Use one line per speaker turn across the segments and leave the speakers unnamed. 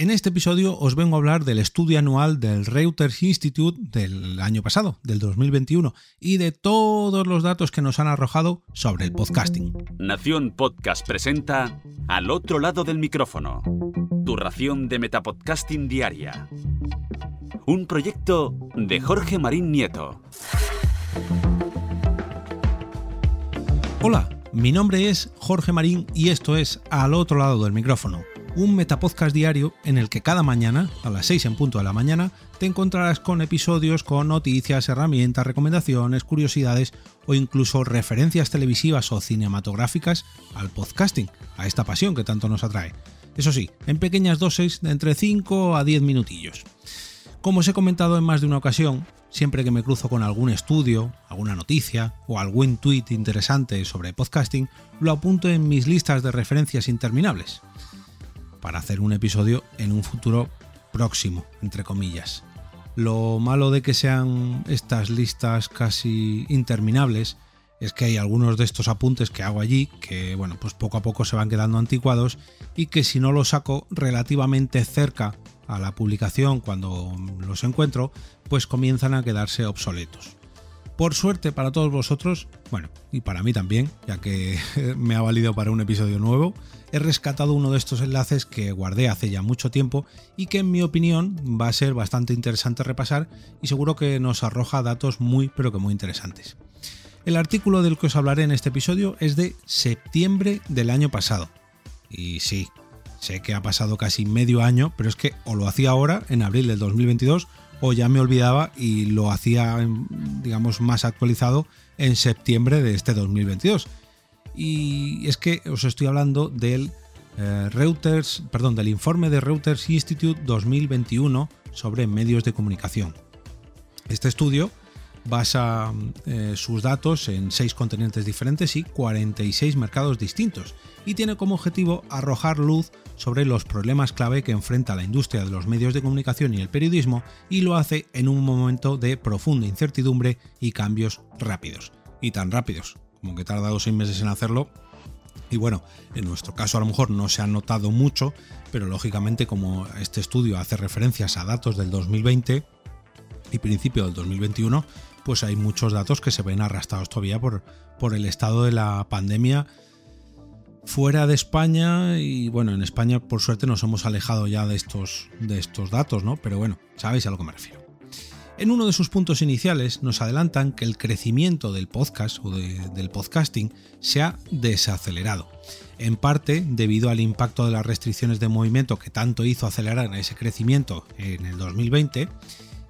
En este episodio os vengo a hablar del estudio anual del Reuters Institute del año pasado, del 2021, y de todos los datos que nos han arrojado sobre el podcasting.
Nación Podcast presenta Al otro lado del micrófono, tu ración de Metapodcasting diaria. Un proyecto de Jorge Marín Nieto.
Hola, mi nombre es Jorge Marín y esto es Al otro lado del micrófono un metapodcast diario en el que cada mañana, a las 6 en punto de la mañana, te encontrarás con episodios con noticias, herramientas, recomendaciones, curiosidades o incluso referencias televisivas o cinematográficas al podcasting, a esta pasión que tanto nos atrae. Eso sí, en pequeñas dosis de entre 5 a 10 minutillos. Como os he comentado en más de una ocasión, siempre que me cruzo con algún estudio, alguna noticia o algún tweet interesante sobre podcasting, lo apunto en mis listas de referencias interminables para hacer un episodio en un futuro próximo, entre comillas. Lo malo de que sean estas listas casi interminables es que hay algunos de estos apuntes que hago allí que, bueno, pues poco a poco se van quedando anticuados y que si no los saco relativamente cerca a la publicación cuando los encuentro, pues comienzan a quedarse obsoletos. Por suerte para todos vosotros, bueno, y para mí también, ya que me ha valido para un episodio nuevo, he rescatado uno de estos enlaces que guardé hace ya mucho tiempo y que en mi opinión va a ser bastante interesante repasar y seguro que nos arroja datos muy pero que muy interesantes. El artículo del que os hablaré en este episodio es de septiembre del año pasado. Y sí, sé que ha pasado casi medio año, pero es que o lo hacía ahora, en abril del 2022, o ya me olvidaba y lo hacía, digamos, más actualizado en septiembre de este 2022. Y es que os estoy hablando del eh, Reuters, perdón, del informe de Reuters Institute 2021 sobre medios de comunicación. Este estudio basa eh, sus datos en seis continentes diferentes y 46 mercados distintos y tiene como objetivo arrojar luz sobre los problemas clave que enfrenta la industria de los medios de comunicación y el periodismo y lo hace en un momento de profunda incertidumbre y cambios rápidos. Y tan rápidos, como que he tardado seis meses en hacerlo. Y bueno, en nuestro caso a lo mejor no se ha notado mucho, pero lógicamente como este estudio hace referencias a datos del 2020 y principio del 2021, pues hay muchos datos que se ven arrastrados todavía por, por el estado de la pandemia fuera de España y bueno, en España por suerte nos hemos alejado ya de estos, de estos datos, ¿no? Pero bueno, sabéis a lo que me refiero. En uno de sus puntos iniciales nos adelantan que el crecimiento del podcast o del podcasting se ha desacelerado, en parte debido al impacto de las restricciones de movimiento que tanto hizo acelerar ese crecimiento en el 2020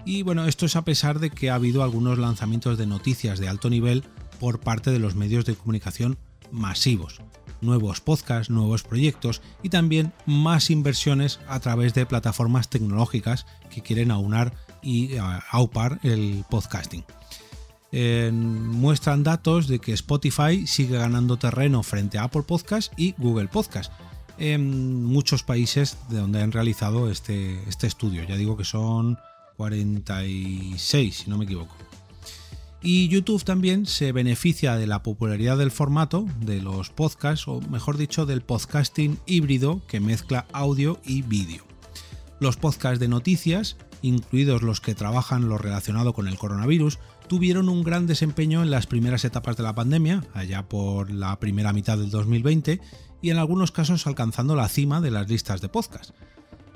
y bueno, esto es a pesar de que ha habido algunos lanzamientos de noticias de alto nivel por parte de los medios de comunicación masivos, nuevos podcasts, nuevos proyectos y también más inversiones a través de plataformas tecnológicas que quieren aunar y eh, aupar el podcasting. muestran datos de que Spotify sigue ganando terreno frente a Apple Podcast y Google Podcast en muchos países de donde han realizado este, este estudio. Ya digo que son 46, si no me equivoco. Y YouTube también se beneficia de la popularidad del formato de los podcasts, o mejor dicho, del podcasting híbrido que mezcla audio y vídeo. Los podcasts de noticias, incluidos los que trabajan lo relacionado con el coronavirus, tuvieron un gran desempeño en las primeras etapas de la pandemia, allá por la primera mitad del 2020, y en algunos casos alcanzando la cima de las listas de podcast.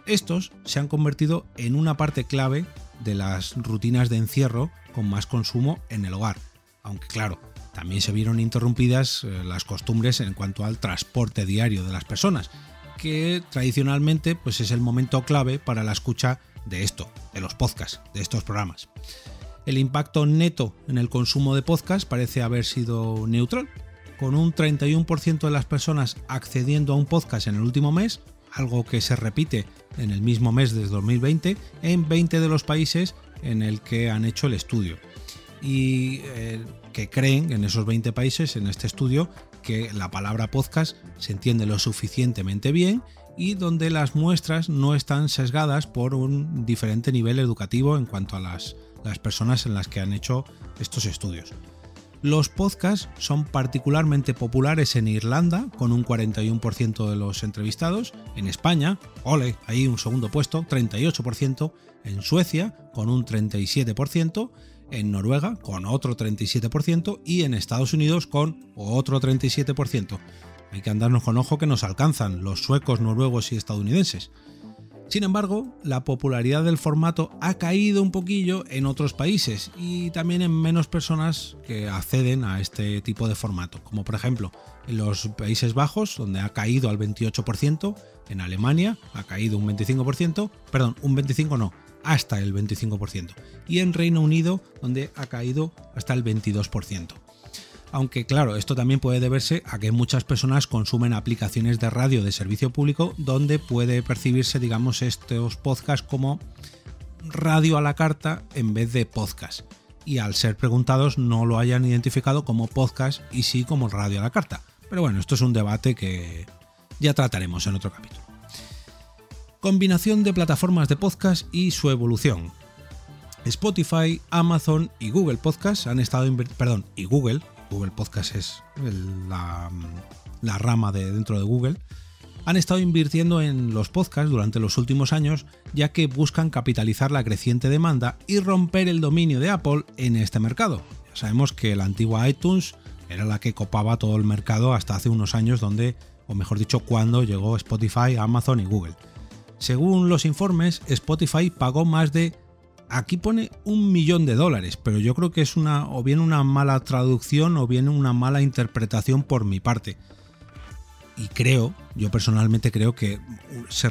Estos se han convertido en una parte clave de las rutinas de encierro con más consumo en el hogar, aunque claro, también se vieron interrumpidas eh, las costumbres en cuanto al transporte diario de las personas, que tradicionalmente pues es el momento clave para la escucha de esto, de los podcasts, de estos programas. El impacto neto en el consumo de podcast parece haber sido neutral, con un 31% de las personas accediendo a un podcast en el último mes, algo que se repite en el mismo mes de 2020 en 20 de los países en el que han hecho el estudio. Y eh, que creen en esos 20 países, en este estudio, que la palabra podcast se entiende lo suficientemente bien y donde las muestras no están sesgadas por un diferente nivel educativo en cuanto a las, las personas en las que han hecho estos estudios. Los podcasts son particularmente populares en Irlanda, con un 41% de los entrevistados, en España, ole, ahí un segundo puesto, 38%, en Suecia, con un 37%, en Noruega, con otro 37%, y en Estados Unidos, con otro 37%. Hay que andarnos con ojo que nos alcanzan los suecos, noruegos y estadounidenses. Sin embargo, la popularidad del formato ha caído un poquillo en otros países y también en menos personas que acceden a este tipo de formato, como por ejemplo en los Países Bajos, donde ha caído al 28%, en Alemania ha caído un 25%, perdón, un 25 no, hasta el 25%, y en Reino Unido, donde ha caído hasta el 22% aunque claro, esto también puede deberse a que muchas personas consumen aplicaciones de radio de servicio público donde puede percibirse, digamos, estos podcasts como radio a la carta en vez de podcast. Y al ser preguntados no lo hayan identificado como podcast y sí como radio a la carta. Pero bueno, esto es un debate que ya trataremos en otro capítulo. Combinación de plataformas de podcast y su evolución. Spotify, Amazon y Google Podcast han estado, perdón, y Google Google Podcast es la, rama de dentro de Google, han estado invirtiendo en los podcasts durante los últimos años, ya que buscan capitalizar la creciente demanda y romper el dominio de Apple en este mercado. Ya sabemos que la antigua iTunes era la que copaba todo el mercado hasta hace unos años, donde, o mejor dicho, cuando llegó Spotify, Amazon y Google. Según los informes, Spotify pagó más de Aquí pone un millón de dólares, pero yo creo que es una o bien una mala traducción o bien una mala interpretación por mi parte. Y creo, yo personalmente creo que se,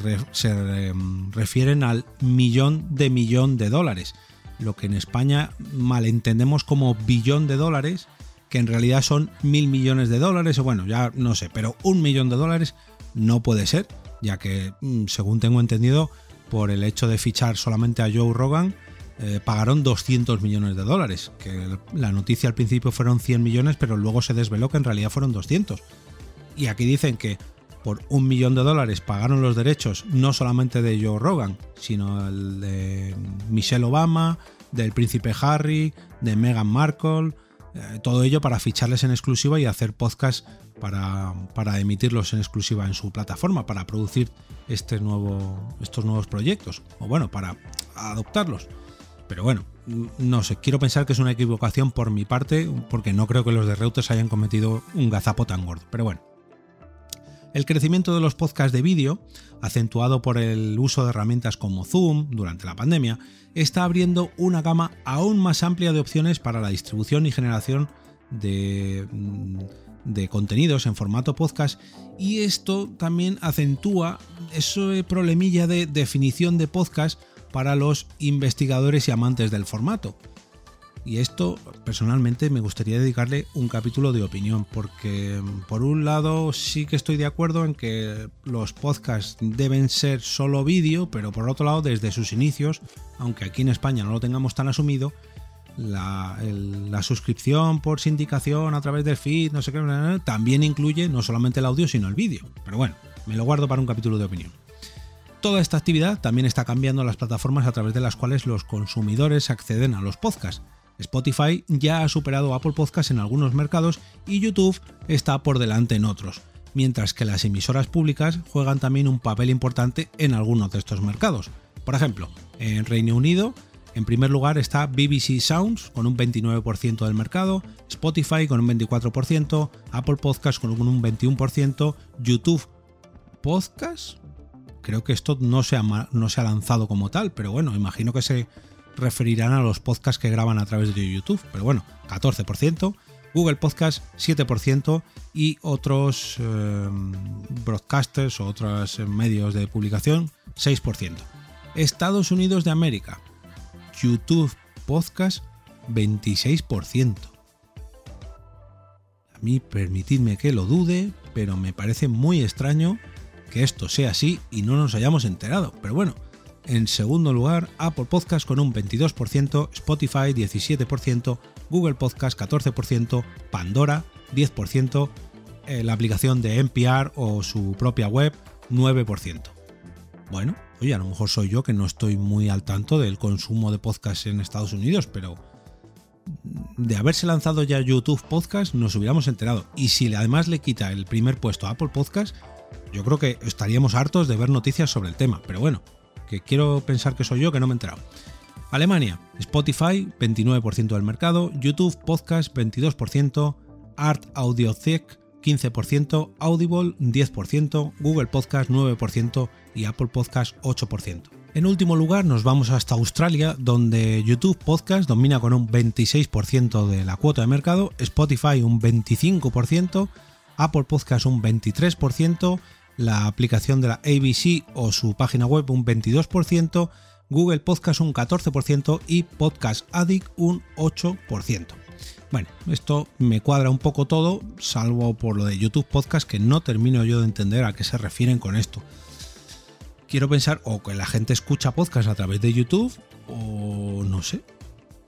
em, refieren al millón de millón de dólares, lo que en España malentendemos como billón de dólares, que en realidad son mil millones de dólares, o bueno, ya no sé, pero un millón de dólares no puede ser, ya que, mm, según tengo entendido, por el hecho de fichar solamente a Joe Rogan, eh, pagaron 200 millones de dólares, que la noticia al principio fueron 100 millones, pero luego se desveló que en realidad fueron 200. Y aquí dicen que por un millón de dólares pagaron los derechos no solamente de Joe Rogan, sino el de Michelle Obama, del príncipe Harry, de Meghan Markle, eh, todo ello para ficharles en exclusiva y hacer podcast para, para, emitirlos en exclusiva en su plataforma, para producir este nuevo, estos nuevos proyectos, o bueno, para adoptarlos. Pero bueno, no sé, quiero pensar que es una equivocación por mi parte, porque no creo que los de Reuters hayan cometido un gazapo tan gordo. Pero bueno. El crecimiento de los podcasts de vídeo, acentuado por el uso de herramientas como Zoom durante la pandemia, está abriendo una gama aún más amplia de opciones para la distribución y generación de, de contenidos en formato podcast y esto también acentúa ese problemilla de definición de podcast para los investigadores y amantes del formato. Y esto personalmente me gustaría dedicarle un capítulo de opinión, porque por un lado sí que estoy de acuerdo en que los podcasts deben ser solo vídeo, pero por otro lado desde sus inicios, aunque aquí en España no lo tengamos tan asumido, la, suscripción por sindicación a través del feed, no sé qué, también incluye no solamente el audio, sino el vídeo. Pero bueno, me lo guardo para un capítulo de opinión. Toda esta actividad también está cambiando las plataformas a través de las cuales los consumidores acceden a los podcasts. Spotify ya ha superado Apple Podcasts en algunos mercados y YouTube está por delante en otros, mientras que las emisoras públicas juegan también un papel importante en algunos de estos mercados. Por ejemplo, en Reino Unido en primer lugar está BBC Sounds con un 29% del mercado, Spotify con un 24%, Apple Podcasts con un 21%, YouTube Podcasts. Creo que esto no se ha lanzado como tal, pero bueno, imagino que se referirán a los podcasts que graban a través de YouTube. Pero bueno, 14%, Google Podcasts 7% y otros eh, broadcasters o otros medios de publicación 6%. Estados Unidos de América, YouTube Podcast 26%. A mí permitidme que lo dude, pero me parece muy extraño que esto sea así y no nos hayamos enterado. Pero bueno, en segundo lugar, Apple Podcast con un 22%, Spotify 17%, Google Podcast 14%, Pandora 10%, eh, la aplicación de NPR o su propia web 9%. Bueno, oye, a lo mejor soy yo que no estoy muy al tanto del consumo de podcasts en Estados Unidos, pero de haberse lanzado ya YouTube Podcast nos hubiéramos enterado. Y si además le quita el primer puesto a Apple Podcast, yo creo que estaríamos hartos de ver noticias sobre el tema. Pero bueno, que quiero pensar que soy yo que no me he enterado. Alemania, Spotify 29% del mercado, YouTube Podcast 22%, Art Audio 15%, Audible 10%, Google Podcast 9% y Apple Podcast 8%. En último lugar nos vamos hasta Australia donde YouTube Podcast domina con un 26% de la cuota de mercado, Spotify un 25%, Apple Podcast un 23%, la aplicación de la ABC o su página web un 22%, Google Podcast un 14% y Podcast Addict un 8%. Bueno, esto me cuadra un poco todo, salvo por lo de YouTube Podcast, que no termino yo de entender a qué se refieren con esto. Quiero pensar o que la gente escucha podcast a través de YouTube, o no sé,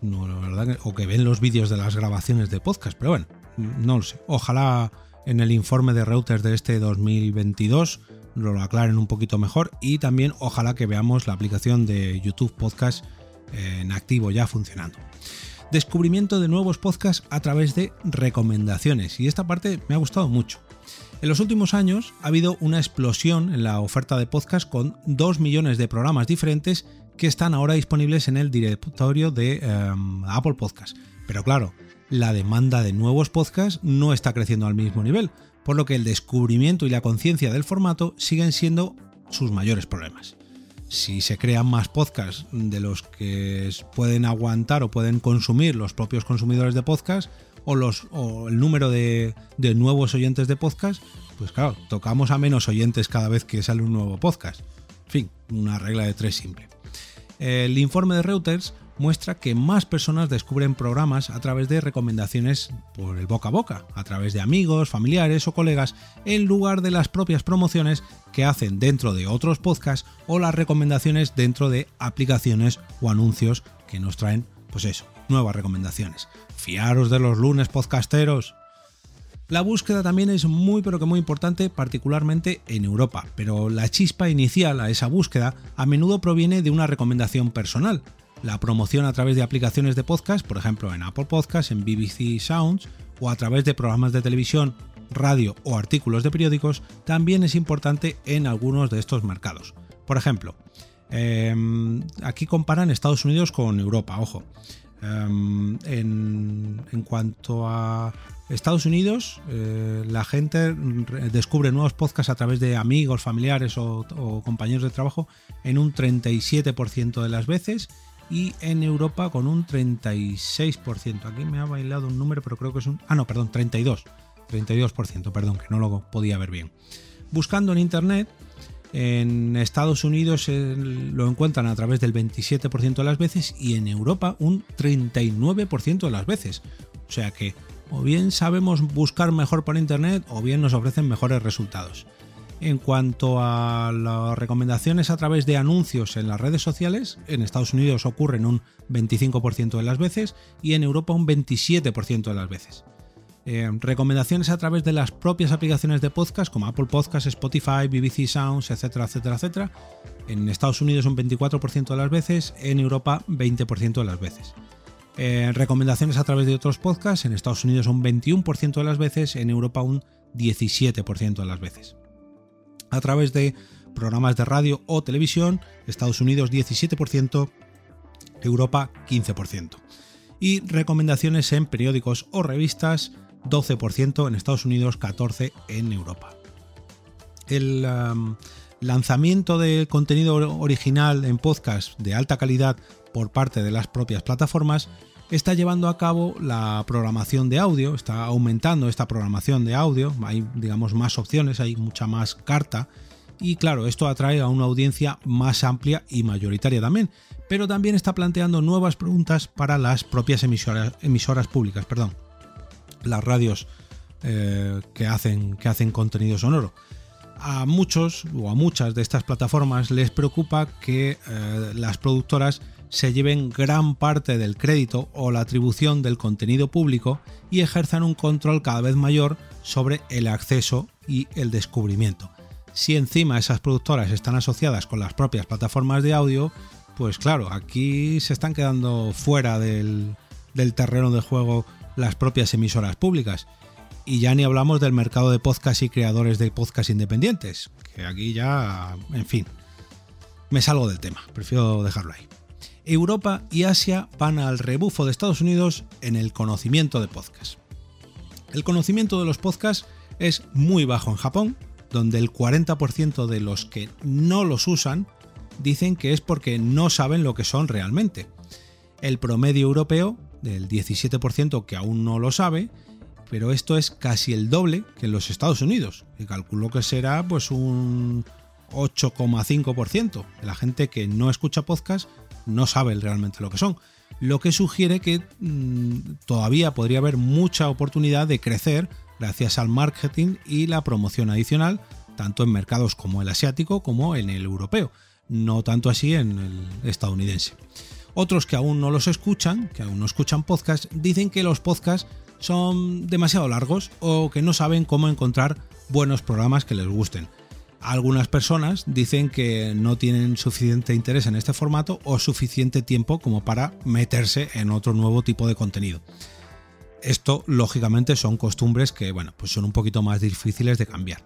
no, la verdad, o que ven los vídeos de las grabaciones de podcast, pero bueno, no lo sé. Ojalá en el informe de Reuters de este 2022 lo aclaren un poquito mejor y también ojalá que veamos la aplicación de YouTube Podcast en activo ya funcionando. Descubrimiento de nuevos podcasts a través de recomendaciones y esta parte me ha gustado mucho. En los últimos años ha habido una explosión en la oferta de podcast con 2 millones de programas diferentes que están ahora disponibles en el directorio de em, Apple Podcast. Pero claro, la demanda de nuevos podcasts no está creciendo al mismo nivel, por lo que el descubrimiento y la conciencia del formato siguen siendo sus mayores problemas. Si se crean más podcasts de los que pueden aguantar o pueden consumir los propios consumidores de podcast, o, el número de, de nuevos oyentes de podcast, pues claro, tocamos a menos oyentes cada vez que sale un nuevo podcast. En fin, una regla de tres simple. El informe de Reuters muestra que más personas descubren programas a través de recomendaciones por el boca a boca, a través de amigos, familiares o colegas, en lugar de las propias promociones que hacen dentro de otros podcasts o las recomendaciones dentro de aplicaciones o anuncios que nos traen, pues eso, nuevas recomendaciones. Fiaros de los lunes podcasteros. La búsqueda también es muy pero que muy importante, particularmente en Europa, pero la chispa inicial a esa búsqueda a menudo proviene de una recomendación personal, la promoción a través de aplicaciones de podcast, por ejemplo en Apple Podcasts, en BBC Sounds o a través de programas de televisión, radio o artículos de periódicos, también es importante en algunos de estos mercados. Por ejemplo, em, aquí comparan Estados Unidos con Europa, ojo. Em, en, cuanto a Estados Unidos, eh, la gente descubre nuevos podcasts a través de amigos, familiares o, o compañeros de trabajo en un 37% de las veces y en Europa con un 36%. Aquí me ha bailado un número, pero creo que es un... Ah, no, perdón, 32. 32%, perdón, que no lo podía ver bien. Buscando en Internet, en Estados Unidos lo encuentran a través del 27% de las veces y en Europa un 39% de las veces. O sea que o bien sabemos buscar mejor por Internet o bien nos ofrecen mejores resultados. En cuanto a las recomendaciones a través de anuncios en las redes sociales, en Estados Unidos ocurren un 25% de las veces y en Europa un 27% de las veces. Eh, recomendaciones a través de las propias aplicaciones de podcast como Apple Podcasts, Spotify, BBC Sounds, etcétera, etcétera, etcétera. En Estados Unidos un 24% de las veces, en Europa 20% de las veces. Eh, recomendaciones a través de otros podcasts, en Estados Unidos un 21% de las veces, en Europa un 17% de las veces a través de programas de radio o televisión, Estados Unidos 17%, Europa 15%. Y recomendaciones en periódicos o revistas, 12% en Estados Unidos, 14% en Europa. El um, lanzamiento de contenido original en podcast de alta calidad por parte de las propias plataformas está llevando a cabo la programación de audio, está aumentando esta programación de audio, hay digamos más opciones, hay mucha más carta y claro, esto atrae a una audiencia más amplia y mayoritaria también, pero también está planteando nuevas preguntas para las propias emisoras, públicas, perdón, las radios eh, que, hacen, que hacen contenido sonoro. A muchos o a muchas de estas plataformas les preocupa que eh, las productoras se lleven gran parte del crédito o la atribución del contenido público y ejerzan un control cada vez mayor sobre el acceso y el descubrimiento. Si encima esas productoras están asociadas con las propias plataformas de audio, pues claro, aquí se están quedando fuera del, terreno de juego las propias emisoras públicas. Y ya ni hablamos del mercado de podcast y creadores de podcast independientes, que aquí ya, en fin, me salgo del tema, prefiero dejarlo ahí. Europa y Asia van al rebufo de Estados Unidos en el conocimiento de podcast. El conocimiento de los podcasts es muy bajo en Japón, donde el 40% de los que no los usan dicen que es porque no saben lo que son realmente. El promedio europeo, del 17% que aún no lo sabe, pero esto es casi el doble que en los Estados Unidos, que calculo que será pues un 8,5% de la gente que no escucha podcast no sabe realmente lo que son, lo que sugiere que mm, todavía podría haber mucha oportunidad de crecer gracias al marketing y la promoción adicional, tanto en mercados como el asiático como en el europeo, no tanto así en el estadounidense. Otros que aún no los escuchan, que aún no escuchan podcast, dicen que los podcasts son demasiado largos o que no saben cómo encontrar buenos programas que les gusten. Algunas personas dicen que no tienen suficiente interés en este formato o suficiente tiempo como para meterse en otro nuevo tipo de contenido. Esto, lógicamente, son costumbres que, bueno, pues son un poquito más difíciles de cambiar.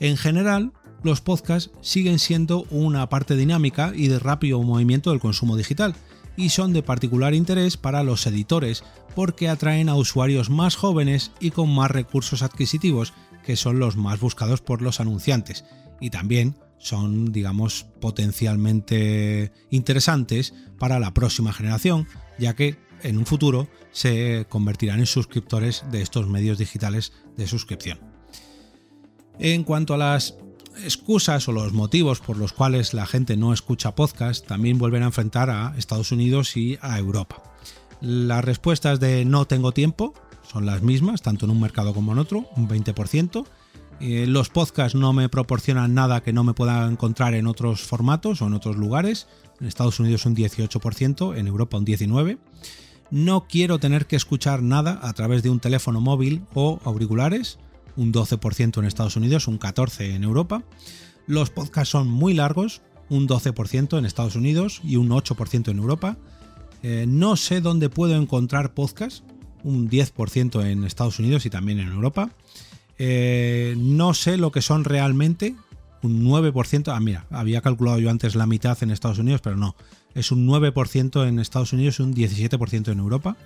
En general, los podcasts siguen siendo una parte dinámica y de rápido movimiento del consumo digital y son de particular interés para los editores porque atraen a usuarios más jóvenes y con más recursos adquisitivos que son los más buscados por los anunciantes y también son, digamos, potencialmente interesantes para la próxima generación, ya que en un futuro se convertirán en suscriptores de estos medios digitales de suscripción. En cuanto a las excusas o los motivos por los cuales la gente no escucha podcast, también vuelven a enfrentar a Estados Unidos y a Europa. Las respuestas de no tengo tiempo son las mismas, tanto en un mercado como en otro, un 20%. Eh, los podcasts no me proporcionan nada que no me pueda encontrar en otros formatos o en otros lugares. En Estados Unidos un 18%, en Europa un 19%. No quiero tener que escuchar nada a través de un teléfono móvil o auriculares, un 12% en Estados Unidos, un 14% en Europa. Los podcasts son muy largos, un 12% en Estados Unidos y un 8% en Europa. Eh, no sé dónde puedo encontrar podcasts, un 10% en Estados Unidos y también en Europa. Eh, no sé lo que son realmente, un 9%. Ah, mira, había calculado yo antes la mitad en Estados Unidos, pero no. Es un 9% en Estados Unidos y un 17% en Europa.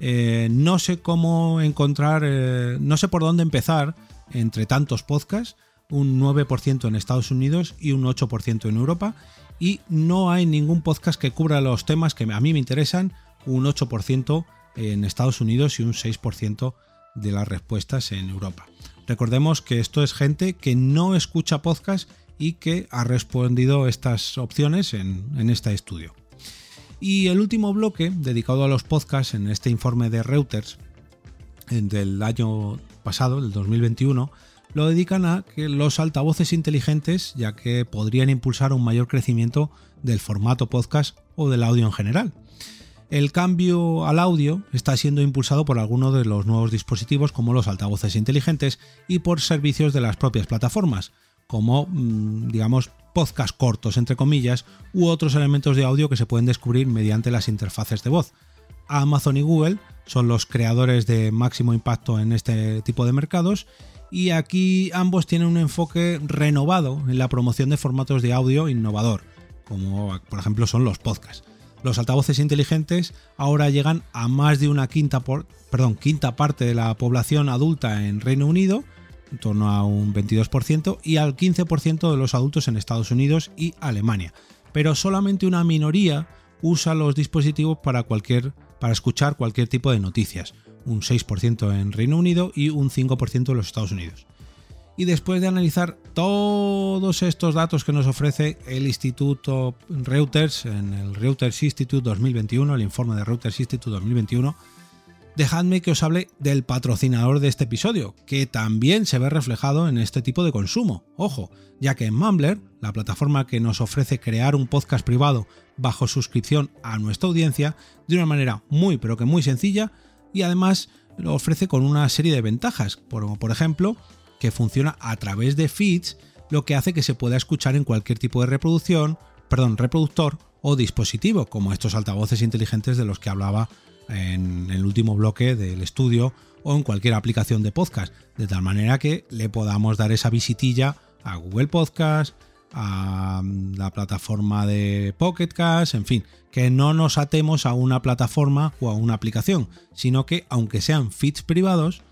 Eh, no sé cómo encontrar, eh, no sé por dónde empezar entre tantos podcasts, un 9% en Estados Unidos y un 8% en Europa. Y no hay ningún podcast que cubra los temas que a mí me interesan, un 8% en Estados Unidos y un 6% de las respuestas en Europa. Recordemos que esto es gente que no escucha podcast y que ha respondido estas opciones en, este estudio. Y el último bloque dedicado a los podcasts en este informe de Reuters del año pasado, del 2021, lo dedican a que los altavoces inteligentes, ya que podrían impulsar un mayor crecimiento del formato podcast o del audio en general. El cambio al audio está siendo impulsado por algunos de los nuevos dispositivos como los altavoces inteligentes y por servicios de las propias plataformas, como mm, digamos podcast cortos entre comillas u otros elementos de audio que se pueden descubrir mediante las interfaces de voz. Amazon y Google son los creadores de máximo impacto en este tipo de mercados y aquí ambos tienen un enfoque renovado en la promoción de formatos de audio innovador, como por ejemplo son los podcasts. Los altavoces inteligentes ahora llegan a más de una quinta, perdón, quinta parte de la población adulta en Reino Unido, en torno a un 22%, y al 15% de los adultos en Estados Unidos y Alemania. Pero solamente una minoría usa los dispositivos para, cualquier, para escuchar cualquier tipo de noticias, un 6% en Reino Unido y un 5% en los Estados Unidos y después de analizar todos estos datos que nos ofrece el Instituto Reuters en el Reuters Institute 2021, el informe de Reuters Institute 2021, dejadme que os hable del patrocinador de este episodio, que también se ve reflejado en este tipo de consumo. Ojo, ya que en Mumbler, la plataforma que nos ofrece crear un podcast privado bajo suscripción a nuestra audiencia de una manera muy pero que muy sencilla y además lo ofrece con una serie de ventajas, como por ejemplo que funciona a través de feeds, lo que hace que se pueda escuchar en cualquier tipo de reproducción, perdón, reproductor o dispositivo, como estos altavoces inteligentes de los que hablaba en el último bloque del estudio o en cualquier aplicación de podcast, de tal manera que le podamos dar esa visitilla a Google Podcast, a mm, la plataforma de Pocket Cast, en fin, que no nos atemos a una plataforma o a una aplicación, sino que aunque sean feeds privados,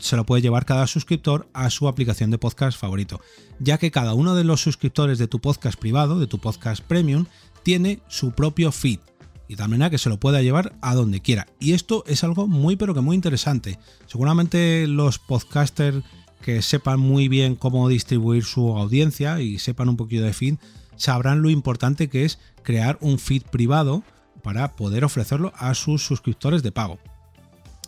se lo puede llevar cada suscriptor a su aplicación de podcast favorito, ya que cada uno de los suscriptores de tu podcast privado, de tu podcast premium, tiene su propio feed y tal manera que se lo pueda llevar a donde quiera. Y esto es algo muy pero que muy interesante. Seguramente los podcasters que sepan muy bien cómo distribuir su audiencia y sepan un poquito de feed, sabrán lo importante que es crear un feed privado para poder ofrecerlo a sus suscriptores de pago.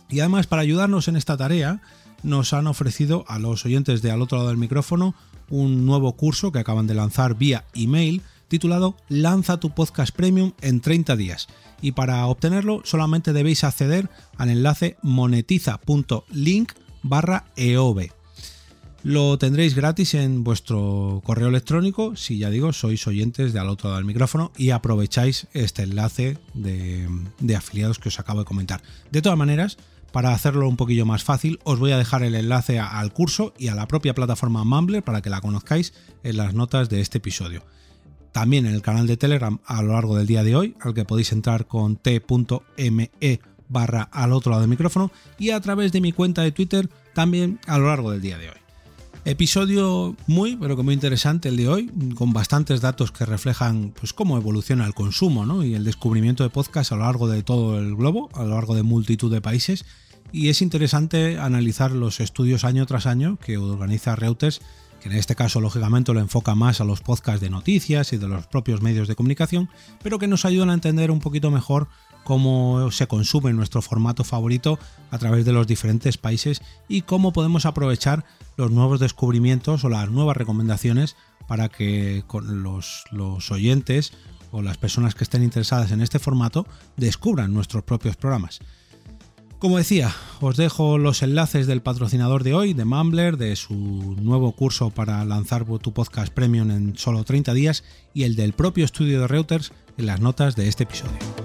Y además para ayudarnos en esta tarea, nos han ofrecido a los oyentes de al otro lado del micrófono un nuevo curso que acaban de lanzar vía email titulado Lanza tu podcast premium en 30 días. Y para obtenerlo solamente debéis acceder al enlace monetiza.link barra EOB. Lo tendréis gratis en vuestro correo electrónico si ya digo sois oyentes de al otro lado del micrófono y aprovecháis este enlace de, de afiliados que os acabo de comentar. De todas maneras, para hacerlo un poquillo más fácil, os voy a dejar el enlace al curso y a la propia plataforma Mumbler para que la conozcáis en las notas de este episodio también en el canal de Telegram a lo largo del día de hoy, al que podéis entrar con t.me barra al otro lado del micrófono y a través de mi cuenta de Twitter también a lo largo del día de hoy. Episodio muy, pero que muy interesante el de hoy, con bastantes datos que reflejan pues, cómo evoluciona el consumo y el descubrimiento de podcast a lo largo de todo el globo, a lo largo de multitud de países. Y es interesante analizar los estudios año tras año que organiza Reuters que en este caso lógicamente lo enfoca más a los podcasts de noticias y de los propios medios de comunicación, pero que nos ayudan a entender un poquito mejor cómo se consume nuestro formato favorito a través de los diferentes países y cómo podemos aprovechar los nuevos descubrimientos o las nuevas recomendaciones para que los, los oyentes o las personas que estén interesadas en este formato descubran nuestros propios programas. Como decía, os dejo los enlaces del patrocinador de hoy, de Mumbler, de su nuevo curso para lanzar tu podcast premium en solo 30 días y el del propio estudio de Reuters en las notas de este episodio.